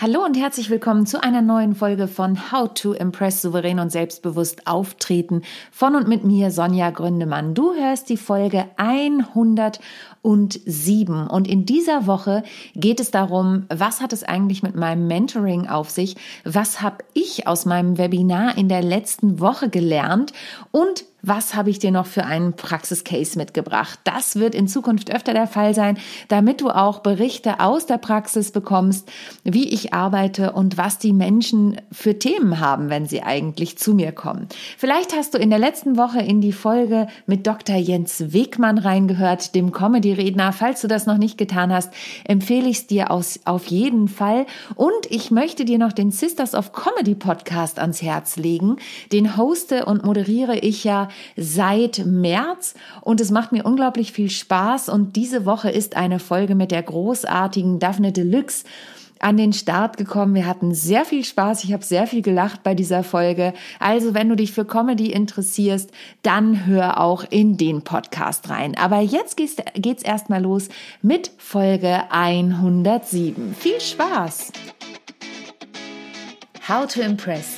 Hallo und herzlich willkommen zu einer neuen Folge von How to Impress souverän und selbstbewusst auftreten von und mit mir Sonja Gründemann. Du hörst die Folge 107 und in dieser Woche geht es darum, was hat es eigentlich mit meinem Mentoring auf sich? Was habe ich aus meinem Webinar in der letzten Woche gelernt und was habe ich dir noch für einen Praxiscase mitgebracht? Das wird in Zukunft öfter der Fall sein, damit du auch Berichte aus der Praxis bekommst, wie ich arbeite und was die Menschen für Themen haben, wenn sie eigentlich zu mir kommen. Vielleicht hast du in der letzten Woche in die Folge mit Dr. Jens Wegmann reingehört, dem Comedy-Redner. Falls du das noch nicht getan hast, empfehle ich es dir aus, auf jeden Fall. Und ich möchte dir noch den Sisters of Comedy Podcast ans Herz legen. Den hoste und moderiere ich ja seit März und es macht mir unglaublich viel Spaß und diese Woche ist eine Folge mit der großartigen Daphne Deluxe an den Start gekommen. Wir hatten sehr viel Spaß. Ich habe sehr viel gelacht bei dieser Folge. Also, wenn du dich für Comedy interessierst, dann hör auch in den Podcast rein. Aber jetzt geht's, geht's erstmal los mit Folge 107. Viel Spaß! How to Impress.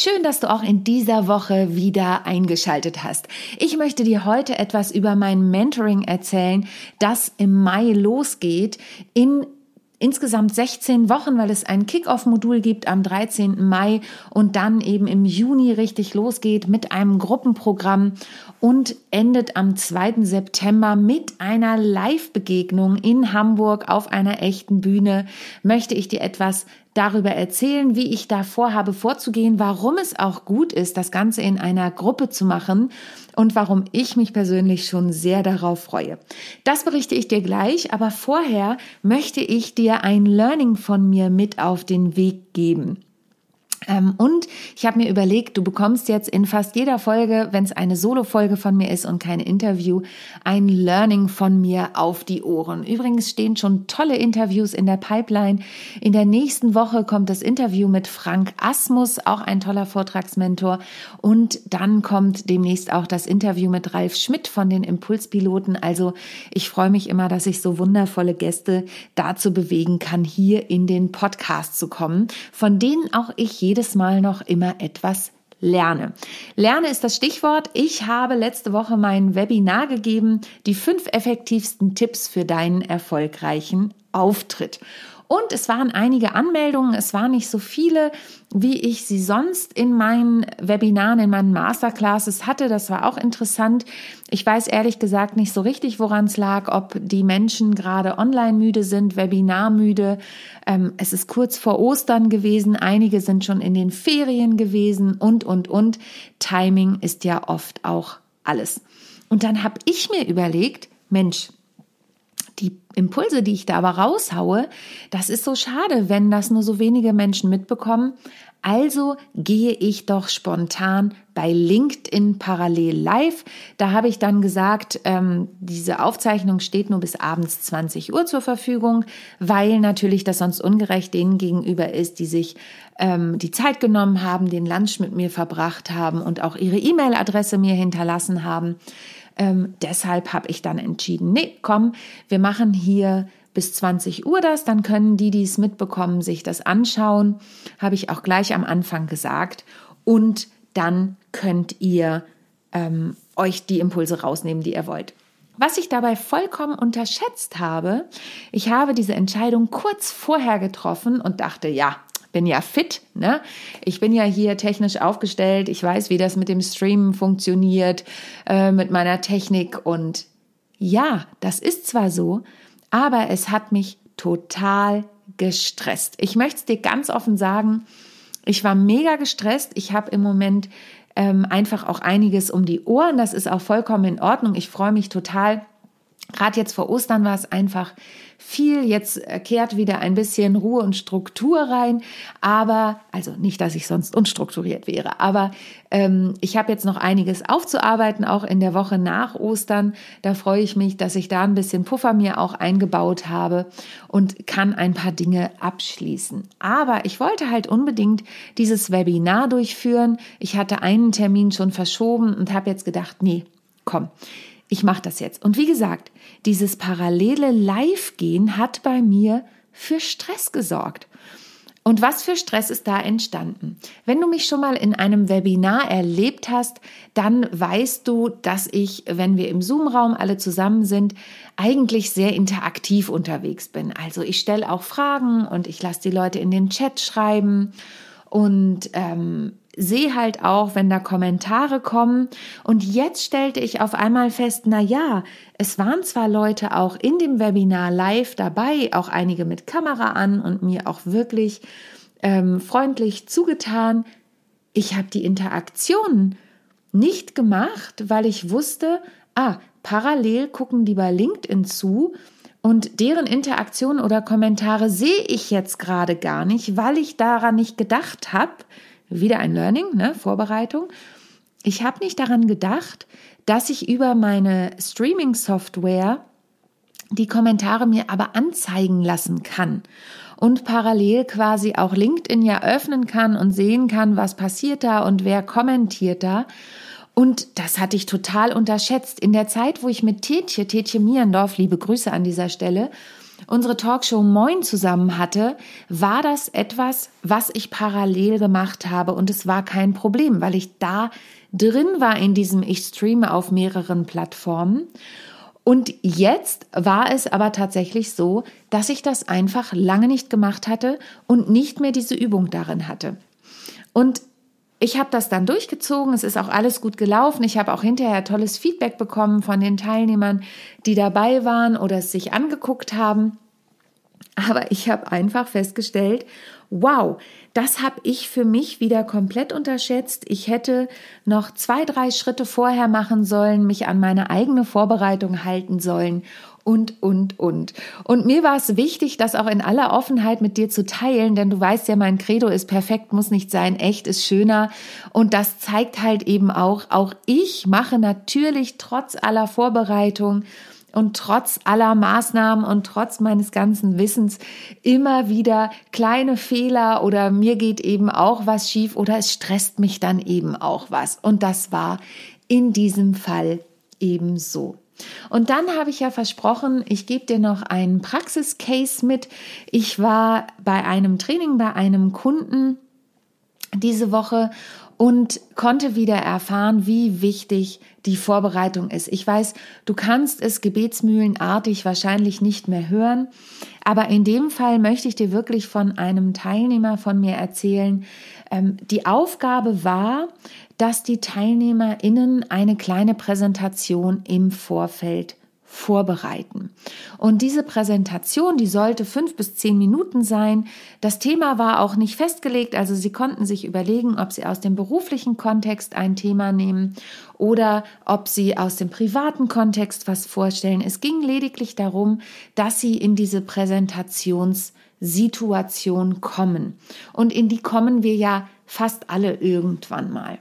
Schön, dass du auch in dieser Woche wieder eingeschaltet hast. Ich möchte dir heute etwas über mein Mentoring erzählen, das im Mai losgeht in insgesamt 16 Wochen, weil es ein Kick-Off-Modul gibt am 13. Mai und dann eben im Juni richtig losgeht mit einem Gruppenprogramm und endet am 2. September mit einer Live-Begegnung in Hamburg auf einer echten Bühne. Möchte ich dir etwas darüber erzählen, wie ich da vorhabe vorzugehen, warum es auch gut ist, das Ganze in einer Gruppe zu machen und warum ich mich persönlich schon sehr darauf freue. Das berichte ich dir gleich, aber vorher möchte ich dir ein Learning von mir mit auf den Weg geben. Ähm, und ich habe mir überlegt, du bekommst jetzt in fast jeder Folge, wenn es eine Solo-Folge von mir ist und kein Interview, ein Learning von mir auf die Ohren. Übrigens stehen schon tolle Interviews in der Pipeline. In der nächsten Woche kommt das Interview mit Frank Asmus, auch ein toller Vortragsmentor. Und dann kommt demnächst auch das Interview mit Ralf Schmidt von den Impulspiloten. Also ich freue mich immer, dass ich so wundervolle Gäste dazu bewegen kann, hier in den Podcast zu kommen, von denen auch ich jedes Mal noch immer etwas lerne. Lerne ist das Stichwort. Ich habe letzte Woche mein Webinar gegeben, die fünf effektivsten Tipps für deinen erfolgreichen Auftritt. Und es waren einige Anmeldungen, es waren nicht so viele, wie ich sie sonst in meinen Webinaren, in meinen Masterclasses hatte. Das war auch interessant. Ich weiß ehrlich gesagt nicht so richtig, woran es lag, ob die Menschen gerade online müde sind, Webinar müde. Ähm, es ist kurz vor Ostern gewesen, einige sind schon in den Ferien gewesen und, und, und. Timing ist ja oft auch alles. Und dann habe ich mir überlegt, Mensch, die Impulse, die ich da aber raushaue, das ist so schade, wenn das nur so wenige Menschen mitbekommen. Also gehe ich doch spontan bei LinkedIn parallel live. Da habe ich dann gesagt, ähm, diese Aufzeichnung steht nur bis abends 20 Uhr zur Verfügung, weil natürlich das sonst ungerecht denen gegenüber ist, die sich ähm, die Zeit genommen haben, den Lunch mit mir verbracht haben und auch ihre E-Mail-Adresse mir hinterlassen haben. Ähm, deshalb habe ich dann entschieden, nee, komm, wir machen hier bis 20 Uhr das, dann können die, die es mitbekommen, sich das anschauen, habe ich auch gleich am Anfang gesagt. Und dann könnt ihr ähm, euch die Impulse rausnehmen, die ihr wollt. Was ich dabei vollkommen unterschätzt habe, ich habe diese Entscheidung kurz vorher getroffen und dachte, ja, bin ja fit, ne? Ich bin ja hier technisch aufgestellt, ich weiß, wie das mit dem Streamen funktioniert, äh, mit meiner Technik und ja, das ist zwar so, aber es hat mich total gestresst. Ich möchte es dir ganz offen sagen, ich war mega gestresst. Ich habe im Moment ähm, einfach auch einiges um die Ohren. Das ist auch vollkommen in Ordnung. Ich freue mich total, Gerade jetzt vor Ostern war es einfach viel. Jetzt kehrt wieder ein bisschen Ruhe und Struktur rein. Aber, also nicht, dass ich sonst unstrukturiert wäre, aber ähm, ich habe jetzt noch einiges aufzuarbeiten, auch in der Woche nach Ostern. Da freue ich mich, dass ich da ein bisschen Puffer mir auch eingebaut habe und kann ein paar Dinge abschließen. Aber ich wollte halt unbedingt dieses Webinar durchführen. Ich hatte einen Termin schon verschoben und habe jetzt gedacht, nee, komm ich mache das jetzt. Und wie gesagt, dieses parallele Live-Gehen hat bei mir für Stress gesorgt. Und was für Stress ist da entstanden? Wenn du mich schon mal in einem Webinar erlebt hast, dann weißt du, dass ich, wenn wir im Zoom-Raum alle zusammen sind, eigentlich sehr interaktiv unterwegs bin. Also ich stelle auch Fragen und ich lasse die Leute in den Chat schreiben und ähm, sehe halt auch, wenn da Kommentare kommen. Und jetzt stellte ich auf einmal fest, na ja, es waren zwar Leute auch in dem Webinar live dabei, auch einige mit Kamera an und mir auch wirklich ähm, freundlich zugetan. Ich habe die Interaktion nicht gemacht, weil ich wusste, ah, parallel gucken die bei LinkedIn zu und deren Interaktion oder Kommentare sehe ich jetzt gerade gar nicht, weil ich daran nicht gedacht habe. Wieder ein Learning, ne? Vorbereitung. Ich habe nicht daran gedacht, dass ich über meine Streaming-Software die Kommentare mir aber anzeigen lassen kann und parallel quasi auch LinkedIn ja öffnen kann und sehen kann, was passiert da und wer kommentiert da. Und das hatte ich total unterschätzt. In der Zeit, wo ich mit Tetje, Tetje Mierendorf, liebe Grüße an dieser Stelle, unsere Talkshow Moin zusammen hatte, war das etwas, was ich parallel gemacht habe. Und es war kein Problem, weil ich da drin war in diesem Ich streame auf mehreren Plattformen. Und jetzt war es aber tatsächlich so, dass ich das einfach lange nicht gemacht hatte und nicht mehr diese Übung darin hatte. Und ich habe das dann durchgezogen, es ist auch alles gut gelaufen. Ich habe auch hinterher tolles Feedback bekommen von den Teilnehmern, die dabei waren oder es sich angeguckt haben. Aber ich habe einfach festgestellt, wow, das habe ich für mich wieder komplett unterschätzt. Ich hätte noch zwei, drei Schritte vorher machen sollen, mich an meine eigene Vorbereitung halten sollen und, und, und. Und mir war es wichtig, das auch in aller Offenheit mit dir zu teilen, denn du weißt ja, mein Credo ist perfekt, muss nicht sein, echt ist schöner. Und das zeigt halt eben auch, auch ich mache natürlich trotz aller Vorbereitung und trotz aller Maßnahmen und trotz meines ganzen Wissens immer wieder kleine Fehler oder mir geht eben auch was schief oder es stresst mich dann eben auch was. Und das war in diesem Fall ebenso. Und dann habe ich ja versprochen, ich gebe dir noch einen Praxiscase mit. Ich war bei einem Training bei einem Kunden diese Woche und konnte wieder erfahren, wie wichtig die Vorbereitung ist. Ich weiß, du kannst es gebetsmühlenartig wahrscheinlich nicht mehr hören, aber in dem Fall möchte ich dir wirklich von einem Teilnehmer von mir erzählen. Ähm, die Aufgabe war, dass die TeilnehmerInnen eine kleine Präsentation im Vorfeld vorbereiten. Und diese Präsentation, die sollte fünf bis zehn Minuten sein. Das Thema war auch nicht festgelegt, also Sie konnten sich überlegen, ob Sie aus dem beruflichen Kontext ein Thema nehmen oder ob Sie aus dem privaten Kontext was vorstellen. Es ging lediglich darum, dass Sie in diese Präsentationssituation kommen. Und in die kommen wir ja fast alle irgendwann mal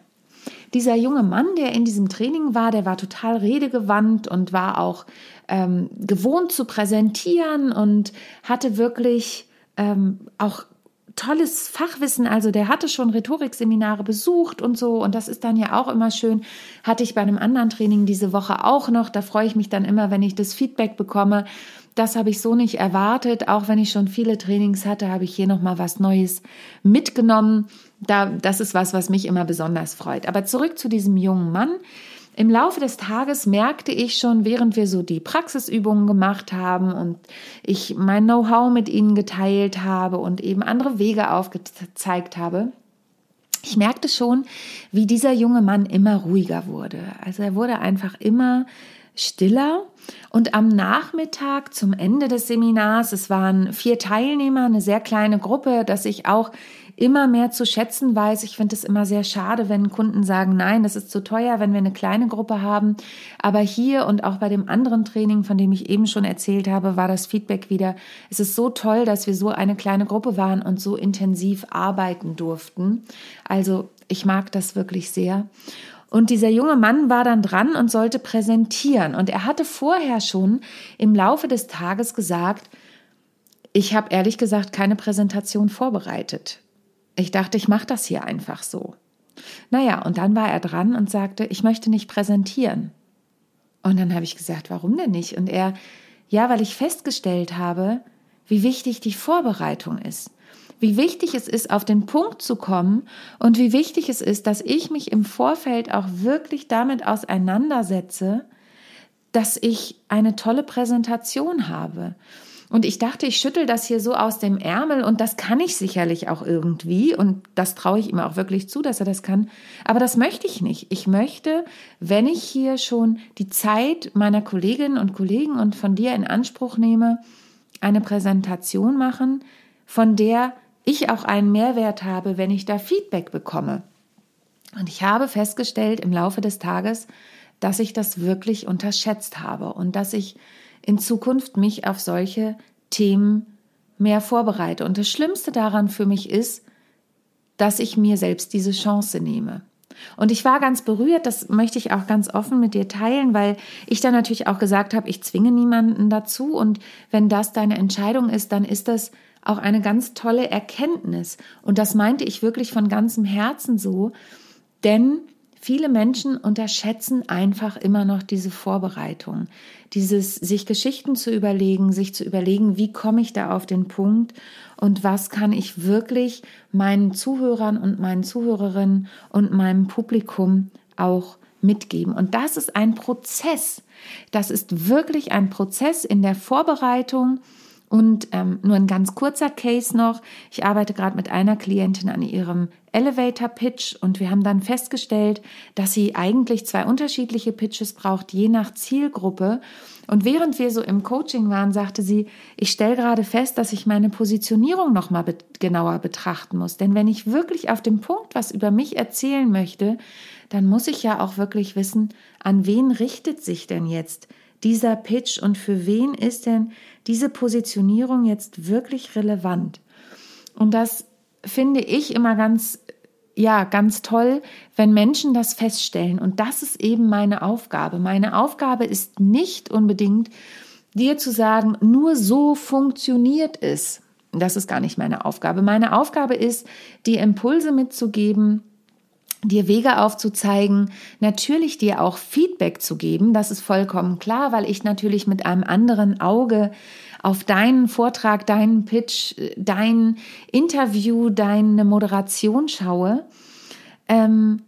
dieser junge Mann, der in diesem Training war, der war total redegewandt und war auch ähm, gewohnt zu präsentieren und hatte wirklich ähm, auch tolles Fachwissen. Also der hatte schon Rhetorikseminare besucht und so. Und das ist dann ja auch immer schön. Hatte ich bei einem anderen Training diese Woche auch noch. Da freue ich mich dann immer, wenn ich das Feedback bekomme. Das habe ich so nicht erwartet. Auch wenn ich schon viele Trainings hatte, habe ich hier noch mal was Neues mitgenommen. Da, das ist was, was mich immer besonders freut. Aber zurück zu diesem jungen Mann. Im Laufe des Tages merkte ich schon, während wir so die Praxisübungen gemacht haben und ich mein Know-how mit ihnen geteilt habe und eben andere Wege aufgezeigt habe, ich merkte schon, wie dieser junge Mann immer ruhiger wurde. Also er wurde einfach immer stiller. Und am Nachmittag zum Ende des Seminars, es waren vier Teilnehmer, eine sehr kleine Gruppe, dass ich auch immer mehr zu schätzen weiß. Ich finde es immer sehr schade, wenn Kunden sagen, nein, das ist zu teuer, wenn wir eine kleine Gruppe haben. Aber hier und auch bei dem anderen Training, von dem ich eben schon erzählt habe, war das Feedback wieder, es ist so toll, dass wir so eine kleine Gruppe waren und so intensiv arbeiten durften. Also ich mag das wirklich sehr. Und dieser junge Mann war dann dran und sollte präsentieren. Und er hatte vorher schon im Laufe des Tages gesagt, ich habe ehrlich gesagt keine Präsentation vorbereitet. Ich dachte, ich mache das hier einfach so. Naja, und dann war er dran und sagte, ich möchte nicht präsentieren. Und dann habe ich gesagt, warum denn nicht? Und er, ja, weil ich festgestellt habe, wie wichtig die Vorbereitung ist. Wie wichtig es ist, auf den Punkt zu kommen und wie wichtig es ist, dass ich mich im Vorfeld auch wirklich damit auseinandersetze, dass ich eine tolle Präsentation habe und ich dachte, ich schüttel das hier so aus dem Ärmel und das kann ich sicherlich auch irgendwie und das traue ich ihm auch wirklich zu, dass er das kann. Aber das möchte ich nicht. Ich möchte, wenn ich hier schon die Zeit meiner Kolleginnen und Kollegen und von dir in Anspruch nehme, eine Präsentation machen, von der ich auch einen Mehrwert habe, wenn ich da Feedback bekomme. Und ich habe festgestellt im Laufe des Tages, dass ich das wirklich unterschätzt habe und dass ich in Zukunft mich auf solche Themen mehr vorbereite. Und das Schlimmste daran für mich ist, dass ich mir selbst diese Chance nehme. Und ich war ganz berührt, das möchte ich auch ganz offen mit dir teilen, weil ich dann natürlich auch gesagt habe, ich zwinge niemanden dazu und wenn das deine Entscheidung ist, dann ist das auch eine ganz tolle Erkenntnis. Und das meinte ich wirklich von ganzem Herzen so, denn Viele Menschen unterschätzen einfach immer noch diese Vorbereitung, dieses sich Geschichten zu überlegen, sich zu überlegen, wie komme ich da auf den Punkt und was kann ich wirklich meinen Zuhörern und meinen Zuhörerinnen und meinem Publikum auch mitgeben. Und das ist ein Prozess. Das ist wirklich ein Prozess in der Vorbereitung, und ähm, nur ein ganz kurzer Case noch. Ich arbeite gerade mit einer Klientin an ihrem Elevator Pitch und wir haben dann festgestellt, dass sie eigentlich zwei unterschiedliche Pitches braucht, je nach Zielgruppe. Und während wir so im Coaching waren, sagte sie, ich stelle gerade fest, dass ich meine Positionierung noch mal be genauer betrachten muss. Denn wenn ich wirklich auf dem Punkt was über mich erzählen möchte, dann muss ich ja auch wirklich wissen, an wen richtet sich denn jetzt dieser Pitch und für wen ist denn diese Positionierung jetzt wirklich relevant? Und das finde ich immer ganz, ja, ganz toll, wenn Menschen das feststellen. Und das ist eben meine Aufgabe. Meine Aufgabe ist nicht unbedingt, dir zu sagen, nur so funktioniert es. Das ist gar nicht meine Aufgabe. Meine Aufgabe ist, dir Impulse mitzugeben, dir Wege aufzuzeigen, natürlich dir auch Feedback zu geben, das ist vollkommen klar, weil ich natürlich mit einem anderen Auge auf deinen Vortrag, deinen Pitch, dein Interview, deine Moderation schaue. Ähm,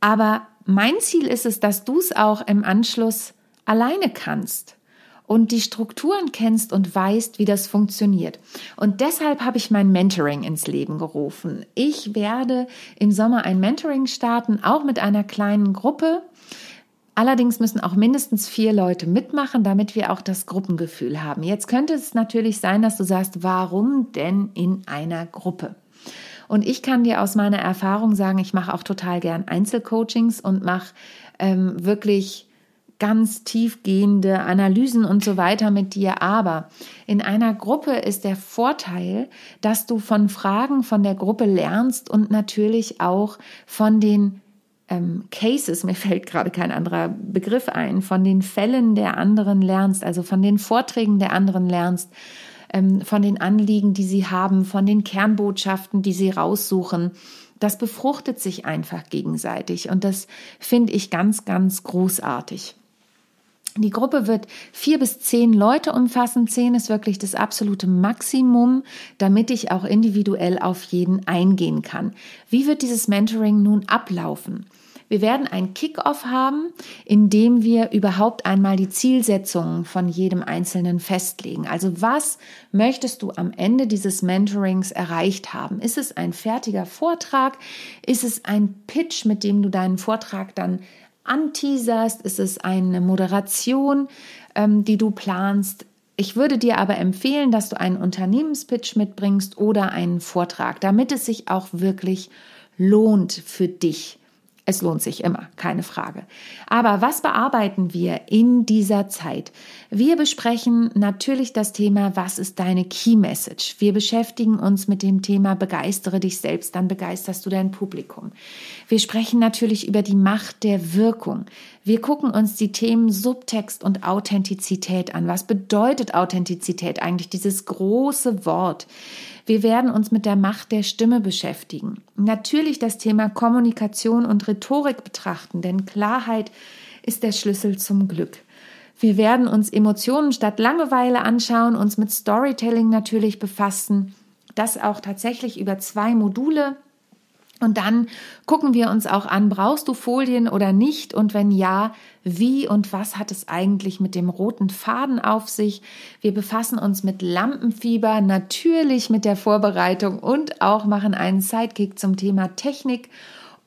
aber mein Ziel ist es, dass du es auch im Anschluss alleine kannst und die Strukturen kennst und weißt, wie das funktioniert. Und deshalb habe ich mein Mentoring ins Leben gerufen. Ich werde im Sommer ein Mentoring starten, auch mit einer kleinen Gruppe. Allerdings müssen auch mindestens vier Leute mitmachen, damit wir auch das Gruppengefühl haben. Jetzt könnte es natürlich sein, dass du sagst, warum denn in einer Gruppe? Und ich kann dir aus meiner Erfahrung sagen, ich mache auch total gern Einzelcoachings und mache ähm, wirklich ganz tiefgehende Analysen und so weiter mit dir. Aber in einer Gruppe ist der Vorteil, dass du von Fragen von der Gruppe lernst und natürlich auch von den ähm, Cases, mir fällt gerade kein anderer Begriff ein, von den Fällen der anderen lernst, also von den Vorträgen der anderen lernst, ähm, von den Anliegen, die sie haben, von den Kernbotschaften, die sie raussuchen. Das befruchtet sich einfach gegenseitig und das finde ich ganz, ganz großartig. Die Gruppe wird vier bis zehn Leute umfassen. Zehn ist wirklich das absolute Maximum, damit ich auch individuell auf jeden eingehen kann. Wie wird dieses Mentoring nun ablaufen? Wir werden ein Kick-off haben, in dem wir überhaupt einmal die Zielsetzungen von jedem Einzelnen festlegen. Also was möchtest du am Ende dieses Mentorings erreicht haben? Ist es ein fertiger Vortrag? Ist es ein Pitch, mit dem du deinen Vortrag dann anteaserst? Ist es eine Moderation, ähm, die du planst? Ich würde dir aber empfehlen, dass du einen Unternehmenspitch mitbringst oder einen Vortrag, damit es sich auch wirklich lohnt für dich. Es lohnt sich immer, keine Frage. Aber was bearbeiten wir in dieser Zeit? Wir besprechen natürlich das Thema, was ist deine Key Message? Wir beschäftigen uns mit dem Thema, begeistere dich selbst, dann begeisterst du dein Publikum. Wir sprechen natürlich über die Macht der Wirkung. Wir gucken uns die Themen Subtext und Authentizität an. Was bedeutet Authentizität eigentlich, dieses große Wort? Wir werden uns mit der Macht der Stimme beschäftigen. Natürlich das Thema Kommunikation und Rhetorik betrachten, denn Klarheit ist der Schlüssel zum Glück. Wir werden uns Emotionen statt Langeweile anschauen, uns mit Storytelling natürlich befassen, das auch tatsächlich über zwei Module und dann gucken wir uns auch an, brauchst du Folien oder nicht? Und wenn ja, wie und was hat es eigentlich mit dem roten Faden auf sich? Wir befassen uns mit Lampenfieber, natürlich mit der Vorbereitung und auch machen einen Sidekick zum Thema Technik.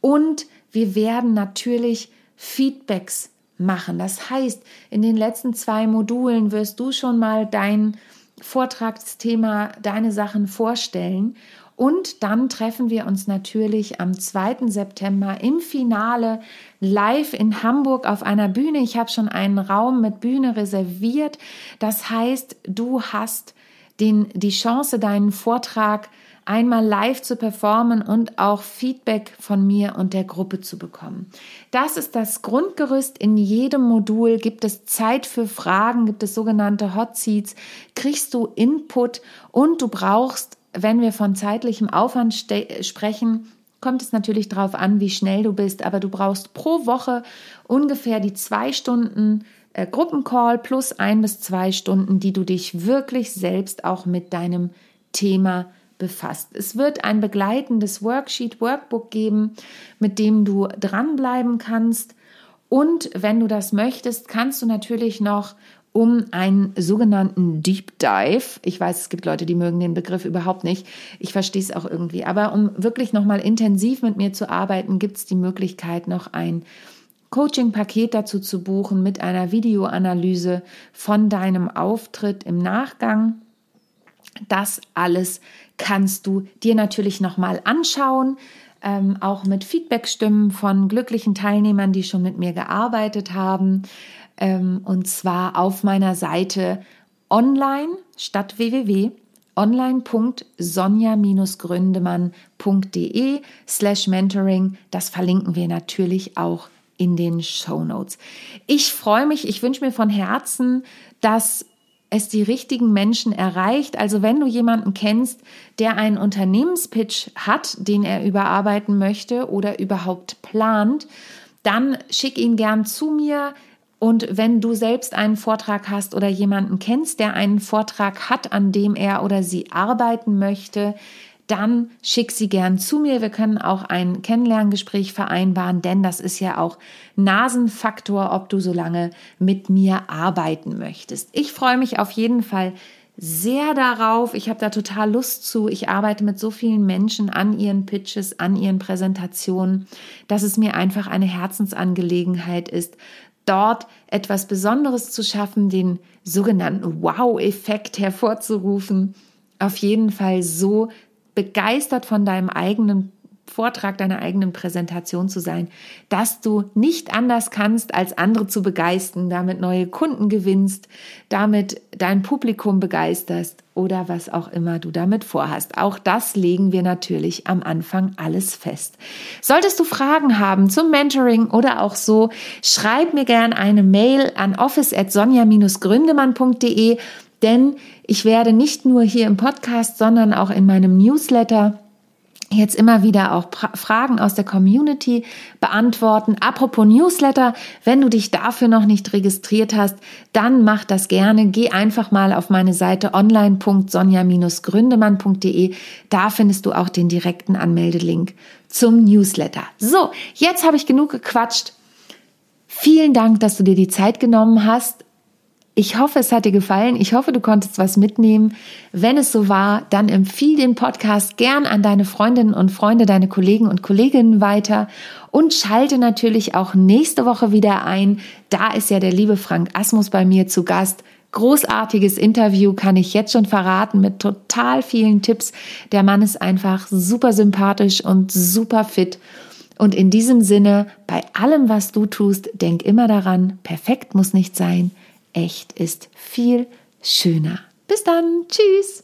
Und wir werden natürlich Feedbacks machen. Das heißt, in den letzten zwei Modulen wirst du schon mal dein Vortragsthema, deine Sachen vorstellen und dann treffen wir uns natürlich am 2. September im Finale live in Hamburg auf einer Bühne. Ich habe schon einen Raum mit Bühne reserviert. Das heißt, du hast den, die Chance, deinen Vortrag einmal live zu performen und auch Feedback von mir und der Gruppe zu bekommen. Das ist das Grundgerüst. In jedem Modul gibt es Zeit für Fragen, gibt es sogenannte Hot Seats, kriegst du Input und du brauchst wenn wir von zeitlichem Aufwand sprechen, kommt es natürlich darauf an, wie schnell du bist, aber du brauchst pro Woche ungefähr die zwei Stunden äh, Gruppencall plus ein bis zwei Stunden, die du dich wirklich selbst auch mit deinem Thema befasst. Es wird ein begleitendes Worksheet, Workbook geben, mit dem du dranbleiben kannst. Und wenn du das möchtest, kannst du natürlich noch um einen sogenannten Deep Dive. Ich weiß, es gibt Leute, die mögen den Begriff überhaupt nicht. Ich verstehe es auch irgendwie. Aber um wirklich nochmal intensiv mit mir zu arbeiten, gibt es die Möglichkeit, noch ein Coaching-Paket dazu zu buchen mit einer Videoanalyse von deinem Auftritt im Nachgang. Das alles kannst du dir natürlich nochmal anschauen. Ähm, auch mit Feedbackstimmen von glücklichen Teilnehmern, die schon mit mir gearbeitet haben ähm, und zwar auf meiner Seite online statt www online.sonja-gründemann.de slash mentoring. Das verlinken wir natürlich auch in den Show Notes. Ich freue mich, ich wünsche mir von Herzen, dass es die richtigen Menschen erreicht. Also wenn du jemanden kennst, der einen Unternehmenspitch hat, den er überarbeiten möchte oder überhaupt plant, dann schick ihn gern zu mir. Und wenn du selbst einen Vortrag hast oder jemanden kennst, der einen Vortrag hat, an dem er oder sie arbeiten möchte, dann schick sie gern zu mir. Wir können auch ein Kennenlerngespräch vereinbaren, denn das ist ja auch Nasenfaktor, ob du so lange mit mir arbeiten möchtest. Ich freue mich auf jeden Fall sehr darauf. Ich habe da total Lust zu. Ich arbeite mit so vielen Menschen an ihren Pitches, an ihren Präsentationen, dass es mir einfach eine Herzensangelegenheit ist, dort etwas Besonderes zu schaffen, den sogenannten Wow-Effekt hervorzurufen. Auf jeden Fall so begeistert von deinem eigenen Vortrag, deiner eigenen Präsentation zu sein, dass du nicht anders kannst, als andere zu begeistern, damit neue Kunden gewinnst, damit dein Publikum begeisterst oder was auch immer du damit vorhast. Auch das legen wir natürlich am Anfang alles fest. Solltest du Fragen haben zum Mentoring oder auch so, schreib mir gern eine Mail an office@sonja-gründemann.de, denn ich werde nicht nur hier im Podcast, sondern auch in meinem Newsletter jetzt immer wieder auch Fragen aus der Community beantworten. Apropos Newsletter, wenn du dich dafür noch nicht registriert hast, dann mach das gerne. Geh einfach mal auf meine Seite online.sonja-gründemann.de. Da findest du auch den direkten Anmeldelink zum Newsletter. So, jetzt habe ich genug gequatscht. Vielen Dank, dass du dir die Zeit genommen hast. Ich hoffe, es hat dir gefallen. Ich hoffe, du konntest was mitnehmen. Wenn es so war, dann empfiehl den Podcast gern an deine Freundinnen und Freunde, deine Kollegen und Kolleginnen weiter und schalte natürlich auch nächste Woche wieder ein. Da ist ja der liebe Frank Asmus bei mir zu Gast. großartiges Interview, kann ich jetzt schon verraten, mit total vielen Tipps. Der Mann ist einfach super sympathisch und super fit. Und in diesem Sinne, bei allem, was du tust, denk immer daran, perfekt muss nicht sein, echt ist viel schöner. Bis dann, tschüss.